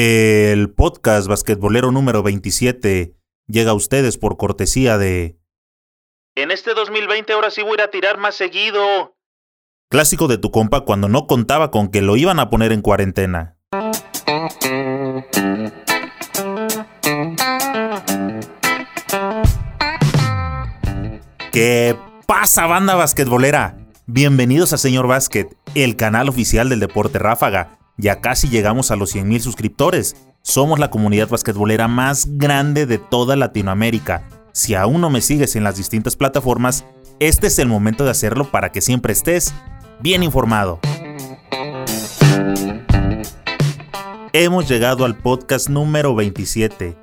El podcast basquetbolero número 27 llega a ustedes por cortesía de... En este 2020 ahora sí voy a ir a tirar más seguido. Clásico de tu compa cuando no contaba con que lo iban a poner en cuarentena. ¿Qué pasa, banda basquetbolera? Bienvenidos a Señor Básquet, el canal oficial del deporte ráfaga ya casi llegamos a los 100.000 suscriptores. Somos la comunidad basquetbolera más grande de toda Latinoamérica. Si aún no me sigues en las distintas plataformas, este es el momento de hacerlo para que siempre estés bien informado. Hemos llegado al podcast número 27.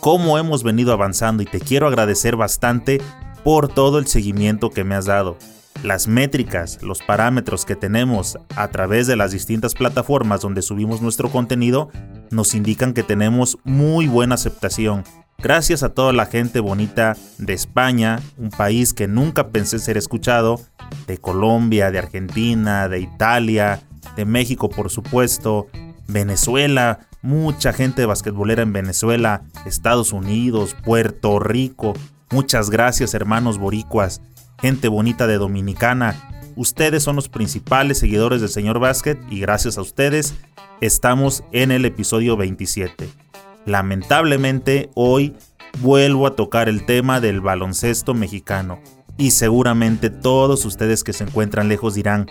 Cómo hemos venido avanzando y te quiero agradecer bastante por todo el seguimiento que me has dado las métricas, los parámetros que tenemos a través de las distintas plataformas donde subimos nuestro contenido nos indican que tenemos muy buena aceptación. Gracias a toda la gente bonita de España, un país que nunca pensé ser escuchado, de Colombia, de Argentina, de Italia, de México por supuesto, Venezuela, mucha gente basquetbolera en Venezuela, Estados Unidos, Puerto Rico. Muchas gracias hermanos boricuas gente bonita de Dominicana. Ustedes son los principales seguidores del señor Basket y gracias a ustedes estamos en el episodio 27. Lamentablemente hoy vuelvo a tocar el tema del baloncesto mexicano y seguramente todos ustedes que se encuentran lejos dirán,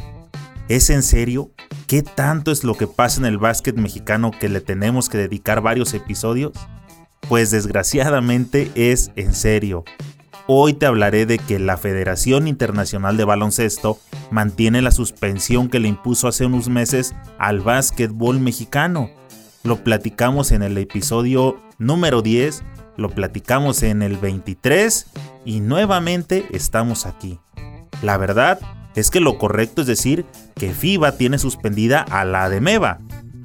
¿es en serio? ¿Qué tanto es lo que pasa en el básquet mexicano que le tenemos que dedicar varios episodios? Pues desgraciadamente es en serio. Hoy te hablaré de que la Federación Internacional de Baloncesto mantiene la suspensión que le impuso hace unos meses al básquetbol mexicano. Lo platicamos en el episodio número 10, lo platicamos en el 23 y nuevamente estamos aquí. La verdad es que lo correcto es decir que FIBA tiene suspendida a la ADEMEVA,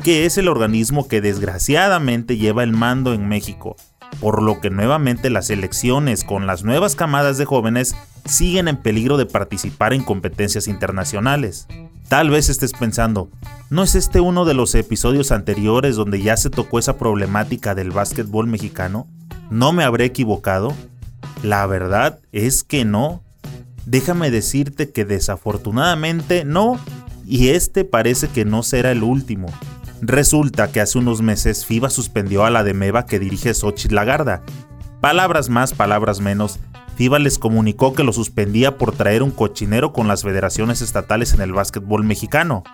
que es el organismo que desgraciadamente lleva el mando en México por lo que nuevamente las elecciones con las nuevas camadas de jóvenes siguen en peligro de participar en competencias internacionales. Tal vez estés pensando, ¿no es este uno de los episodios anteriores donde ya se tocó esa problemática del básquetbol mexicano? ¿No me habré equivocado? La verdad es que no. Déjame decirte que desafortunadamente no, y este parece que no será el último. Resulta que hace unos meses FIBA suspendió a la de Meva que dirige Xochitl Lagarda. Palabras más, palabras menos, FIBA les comunicó que lo suspendía por traer un cochinero con las federaciones estatales en el básquetbol mexicano,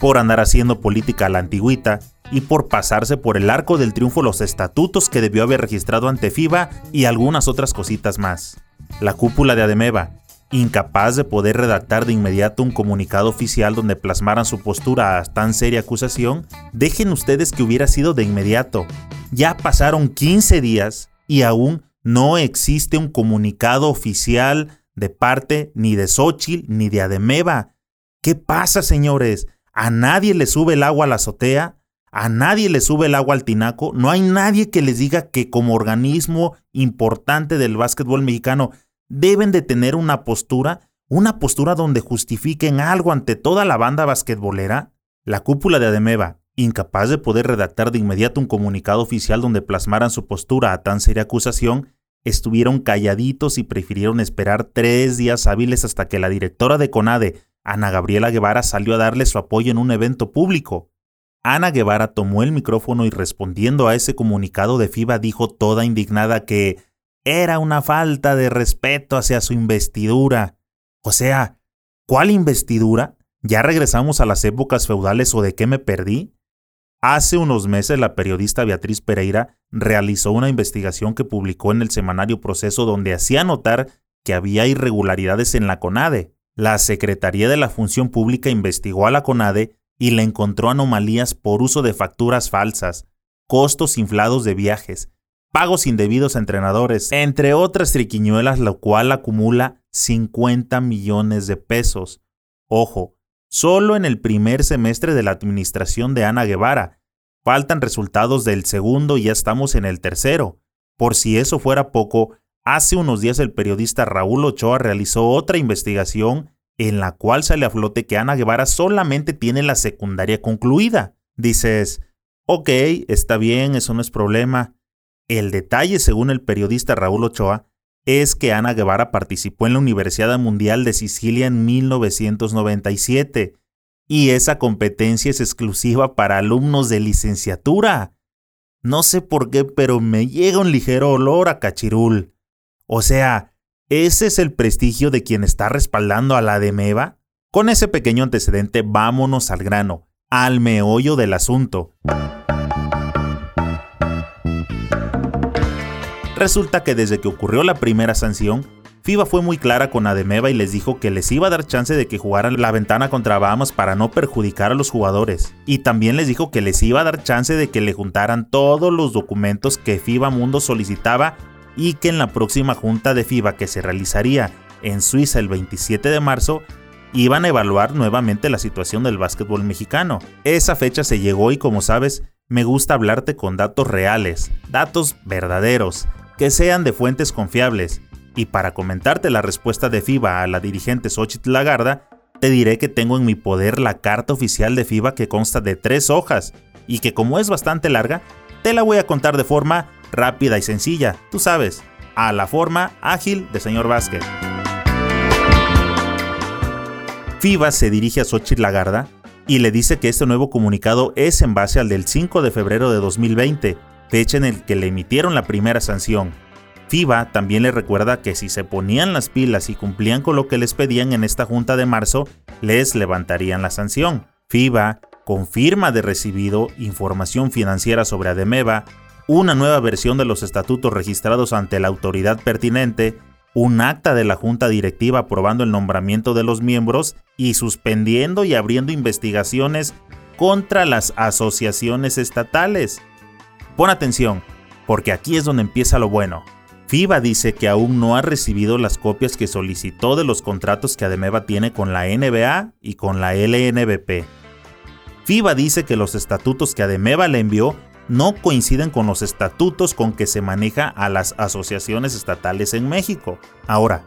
por andar haciendo política a la antigüita y por pasarse por el arco del triunfo los estatutos que debió haber registrado ante FIBA y algunas otras cositas más. La cúpula de Ademeva, incapaz de poder redactar de inmediato un comunicado oficial donde plasmaran su postura a tan seria acusación, dejen ustedes que hubiera sido de inmediato. Ya pasaron 15 días y aún no existe un comunicado oficial de parte ni de Xochitl ni de Ademeva. ¿Qué pasa, señores? ¿A nadie le sube el agua a la azotea? ¿A nadie le sube el agua al tinaco? No hay nadie que les diga que como organismo importante del básquetbol mexicano deben de tener una postura, una postura donde justifiquen algo ante toda la banda basquetbolera. La cúpula de Ademeva, incapaz de poder redactar de inmediato un comunicado oficial donde plasmaran su postura a tan seria acusación, estuvieron calladitos y prefirieron esperar tres días hábiles hasta que la directora de CONADE, Ana Gabriela Guevara, salió a darle su apoyo en un evento público. Ana Guevara tomó el micrófono y respondiendo a ese comunicado de FIBA dijo toda indignada que era una falta de respeto hacia su investidura. O sea, ¿cuál investidura? ¿Ya regresamos a las épocas feudales o de qué me perdí? Hace unos meses la periodista Beatriz Pereira realizó una investigación que publicó en el semanario Proceso donde hacía notar que había irregularidades en la CONADE. La Secretaría de la Función Pública investigó a la CONADE y le encontró anomalías por uso de facturas falsas, costos inflados de viajes, pagos indebidos a entrenadores, entre otras triquiñuelas, lo cual acumula 50 millones de pesos. Ojo, solo en el primer semestre de la administración de Ana Guevara. Faltan resultados del segundo y ya estamos en el tercero. Por si eso fuera poco, hace unos días el periodista Raúl Ochoa realizó otra investigación en la cual sale a flote que Ana Guevara solamente tiene la secundaria concluida. Dices, Ok, está bien, eso no es problema. El detalle, según el periodista Raúl Ochoa, es que Ana Guevara participó en la Universidad Mundial de Sicilia en 1997 y esa competencia es exclusiva para alumnos de licenciatura. No sé por qué, pero me llega un ligero olor a cachirul. O sea, ¿ese es el prestigio de quien está respaldando a la de Meva? Con ese pequeño antecedente, vámonos al grano, al meollo del asunto. Resulta que desde que ocurrió la primera sanción, FIBA fue muy clara con Ademeva y les dijo que les iba a dar chance de que jugaran la ventana contra Bahamas para no perjudicar a los jugadores. Y también les dijo que les iba a dar chance de que le juntaran todos los documentos que FIBA Mundo solicitaba y que en la próxima junta de FIBA que se realizaría en Suiza el 27 de marzo, iban a evaluar nuevamente la situación del básquetbol mexicano. Esa fecha se llegó y como sabes, me gusta hablarte con datos reales, datos verdaderos, que sean de fuentes confiables. Y para comentarte la respuesta de FIBA a la dirigente Xochitl Lagarda, te diré que tengo en mi poder la carta oficial de FIBA que consta de tres hojas y que como es bastante larga, te la voy a contar de forma rápida y sencilla, tú sabes, a la forma ágil de señor Vázquez. FIBA se dirige a Xochitl Lagarda y le dice que este nuevo comunicado es en base al del 5 de febrero de 2020 fecha en el que le emitieron la primera sanción. FIBA también le recuerda que si se ponían las pilas y cumplían con lo que les pedían en esta junta de marzo, les levantarían la sanción. FIBA confirma de recibido información financiera sobre Ademeva, una nueva versión de los estatutos registrados ante la autoridad pertinente, un acta de la junta directiva aprobando el nombramiento de los miembros y suspendiendo y abriendo investigaciones contra las asociaciones estatales. Pon atención, porque aquí es donde empieza lo bueno. FIBA dice que aún no ha recibido las copias que solicitó de los contratos que Ademeva tiene con la NBA y con la LNBP. FIBA dice que los estatutos que Ademeva le envió no coinciden con los estatutos con que se maneja a las asociaciones estatales en México. Ahora,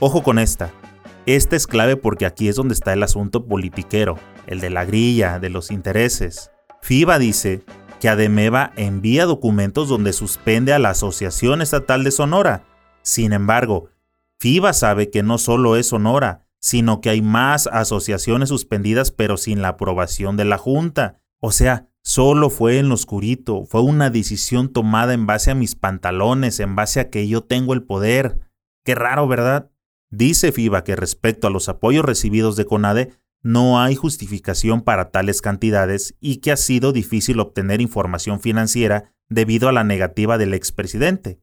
ojo con esta. Esta es clave porque aquí es donde está el asunto politiquero, el de la grilla, de los intereses. FIBA dice que Ademeva envía documentos donde suspende a la Asociación Estatal de Sonora. Sin embargo, FIBA sabe que no solo es Sonora, sino que hay más asociaciones suspendidas pero sin la aprobación de la Junta. O sea, solo fue en lo oscurito, fue una decisión tomada en base a mis pantalones, en base a que yo tengo el poder. Qué raro, ¿verdad? Dice FIBA que respecto a los apoyos recibidos de CONADE, no hay justificación para tales cantidades y que ha sido difícil obtener información financiera debido a la negativa del expresidente.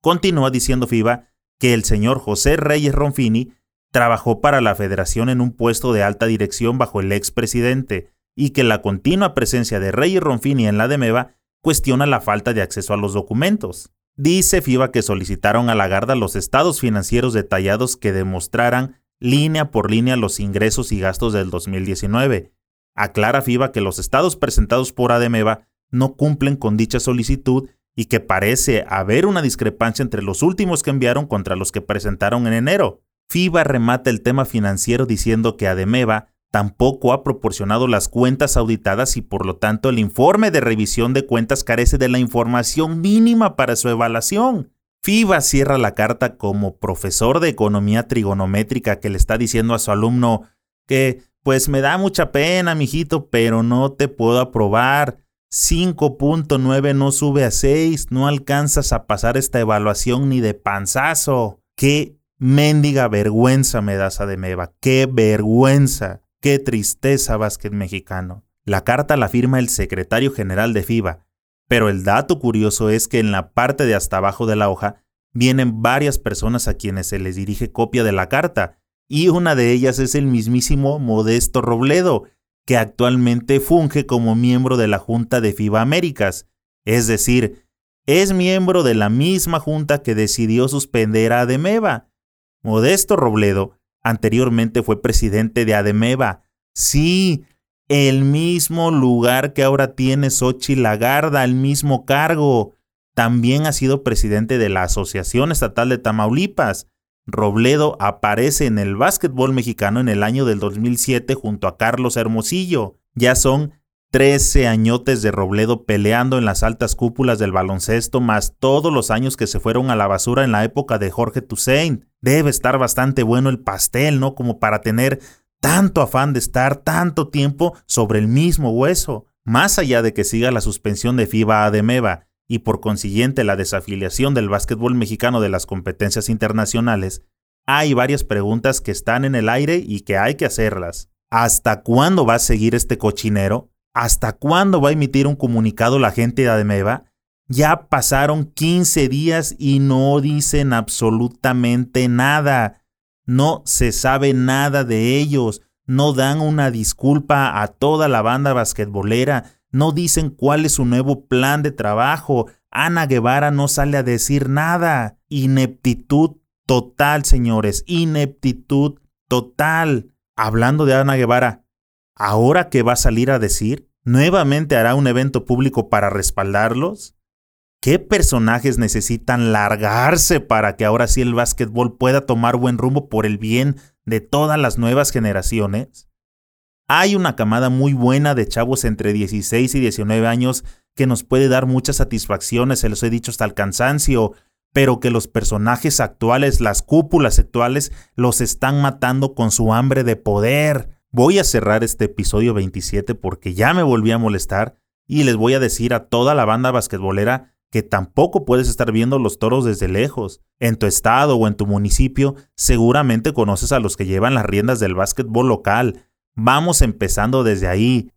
Continúa diciendo FIBA que el señor José Reyes Ronfini trabajó para la federación en un puesto de alta dirección bajo el expresidente y que la continua presencia de Reyes Ronfini en la DEMEVA cuestiona la falta de acceso a los documentos. Dice FIBA que solicitaron a Lagarda los estados financieros detallados que demostraran línea por línea los ingresos y gastos del 2019. Aclara FIBA que los estados presentados por Ademeva no cumplen con dicha solicitud y que parece haber una discrepancia entre los últimos que enviaron contra los que presentaron en enero. FIBA remata el tema financiero diciendo que Ademeva tampoco ha proporcionado las cuentas auditadas y por lo tanto el informe de revisión de cuentas carece de la información mínima para su evaluación. FIBA cierra la carta como profesor de economía trigonométrica que le está diciendo a su alumno que, pues me da mucha pena, mijito, pero no te puedo aprobar. 5.9 no sube a 6, no alcanzas a pasar esta evaluación ni de panzazo. Qué mendiga vergüenza me das, Ademeva, qué vergüenza, qué tristeza, básquet mexicano. La carta la firma el secretario general de FIBA, pero el dato curioso es que en la parte de hasta abajo de la hoja vienen varias personas a quienes se les dirige copia de la carta, y una de ellas es el mismísimo Modesto Robledo, que actualmente funge como miembro de la Junta de FIBA Américas, es decir, es miembro de la misma junta que decidió suspender a Ademeva. Modesto Robledo anteriormente fue presidente de Ademeva. Sí, el mismo lugar que ahora tiene Xochitl Lagarda, el mismo cargo. También ha sido presidente de la Asociación Estatal de Tamaulipas. Robledo aparece en el básquetbol mexicano en el año del 2007 junto a Carlos Hermosillo. Ya son 13 añotes de Robledo peleando en las altas cúpulas del baloncesto, más todos los años que se fueron a la basura en la época de Jorge Toussaint. Debe estar bastante bueno el pastel, ¿no? Como para tener tanto afán de estar tanto tiempo sobre el mismo hueso. Más allá de que siga la suspensión de FIBA a Demeva y por consiguiente la desafiliación del básquetbol mexicano de las competencias internacionales, hay varias preguntas que están en el aire y que hay que hacerlas. ¿Hasta cuándo va a seguir este cochinero? ¿Hasta cuándo va a emitir un comunicado la gente de Ademeva? Ya pasaron 15 días y no dicen absolutamente nada. No se sabe nada de ellos. No dan una disculpa a toda la banda basquetbolera. No dicen cuál es su nuevo plan de trabajo. Ana Guevara no sale a decir nada. Ineptitud total, señores. Ineptitud total. Hablando de Ana Guevara, ¿Ahora qué va a salir a decir? ¿Nuevamente hará un evento público para respaldarlos? ¿Qué personajes necesitan largarse para que ahora sí el básquetbol pueda tomar buen rumbo por el bien de todas las nuevas generaciones? Hay una camada muy buena de chavos entre 16 y 19 años que nos puede dar muchas satisfacciones, se los he dicho hasta el cansancio, pero que los personajes actuales, las cúpulas actuales, los están matando con su hambre de poder. Voy a cerrar este episodio 27 porque ya me volví a molestar y les voy a decir a toda la banda basquetbolera que tampoco puedes estar viendo los toros desde lejos. En tu estado o en tu municipio seguramente conoces a los que llevan las riendas del básquetbol local. Vamos empezando desde ahí.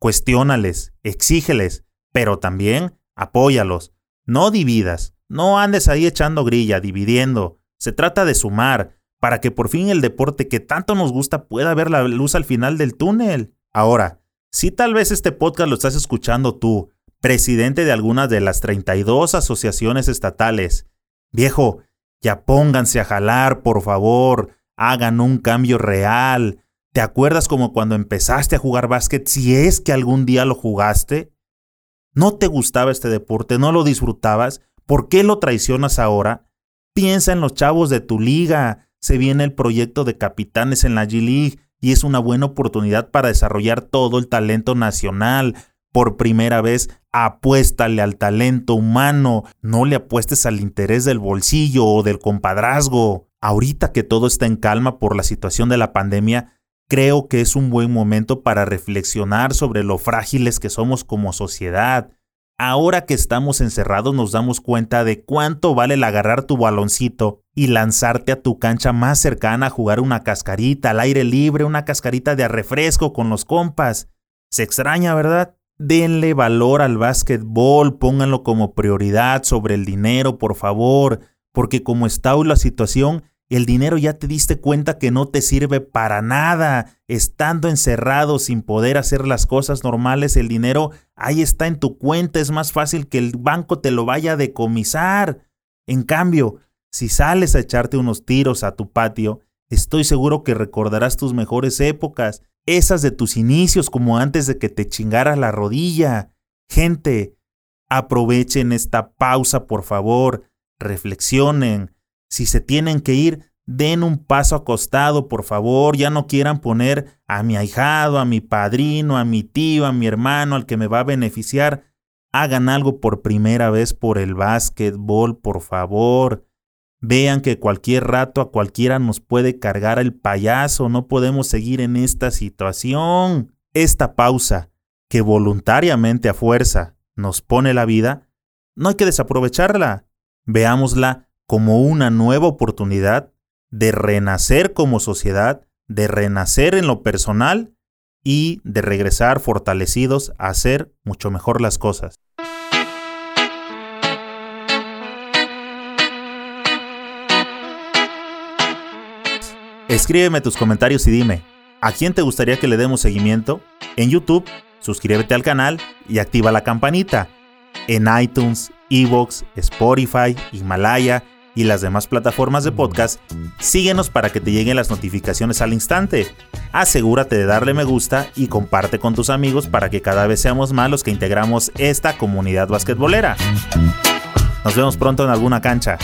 Cuestiónales, exígeles, pero también apóyalos. No dividas, no andes ahí echando grilla, dividiendo. Se trata de sumar, para que por fin el deporte que tanto nos gusta pueda ver la luz al final del túnel. Ahora, si tal vez este podcast lo estás escuchando tú, presidente de alguna de las 32 asociaciones estatales, viejo, ya pónganse a jalar, por favor, hagan un cambio real. ¿Te acuerdas como cuando empezaste a jugar básquet, si es que algún día lo jugaste? ¿No te gustaba este deporte? ¿No lo disfrutabas? ¿Por qué lo traicionas ahora? Piensa en los chavos de tu liga, se viene el proyecto de capitanes en la G-League y es una buena oportunidad para desarrollar todo el talento nacional. Por primera vez, apuéstale al talento humano, no le apuestes al interés del bolsillo o del compadrazgo. Ahorita que todo está en calma por la situación de la pandemia, creo que es un buen momento para reflexionar sobre lo frágiles que somos como sociedad. Ahora que estamos encerrados nos damos cuenta de cuánto vale el agarrar tu baloncito y lanzarte a tu cancha más cercana a jugar una cascarita al aire libre, una cascarita de refresco con los compas. Se extraña, ¿verdad? Denle valor al básquetbol, pónganlo como prioridad sobre el dinero, por favor, porque como está hoy la situación, el dinero ya te diste cuenta que no te sirve para nada. Estando encerrado sin poder hacer las cosas normales, el dinero ahí está en tu cuenta. Es más fácil que el banco te lo vaya a decomisar. En cambio, si sales a echarte unos tiros a tu patio, estoy seguro que recordarás tus mejores épocas, esas de tus inicios como antes de que te chingara la rodilla. Gente, aprovechen esta pausa, por favor. Reflexionen si se tienen que ir, den un paso acostado, por favor. Ya no quieran poner a mi ahijado, a mi padrino, a mi tío, a mi hermano, al que me va a beneficiar. Hagan algo por primera vez por el básquetbol, por favor. Vean que cualquier rato a cualquiera nos puede cargar el payaso. No podemos seguir en esta situación. Esta pausa, que voluntariamente a fuerza nos pone la vida, no hay que desaprovecharla. Veámosla como una nueva oportunidad de renacer como sociedad, de renacer en lo personal y de regresar fortalecidos a hacer mucho mejor las cosas. Escríbeme tus comentarios y dime, ¿a quién te gustaría que le demos seguimiento? En YouTube, suscríbete al canal y activa la campanita. En iTunes, Evox, Spotify, Himalaya, y las demás plataformas de podcast, síguenos para que te lleguen las notificaciones al instante. Asegúrate de darle me gusta y comparte con tus amigos para que cada vez seamos más los que integramos esta comunidad basquetbolera. Nos vemos pronto en alguna cancha.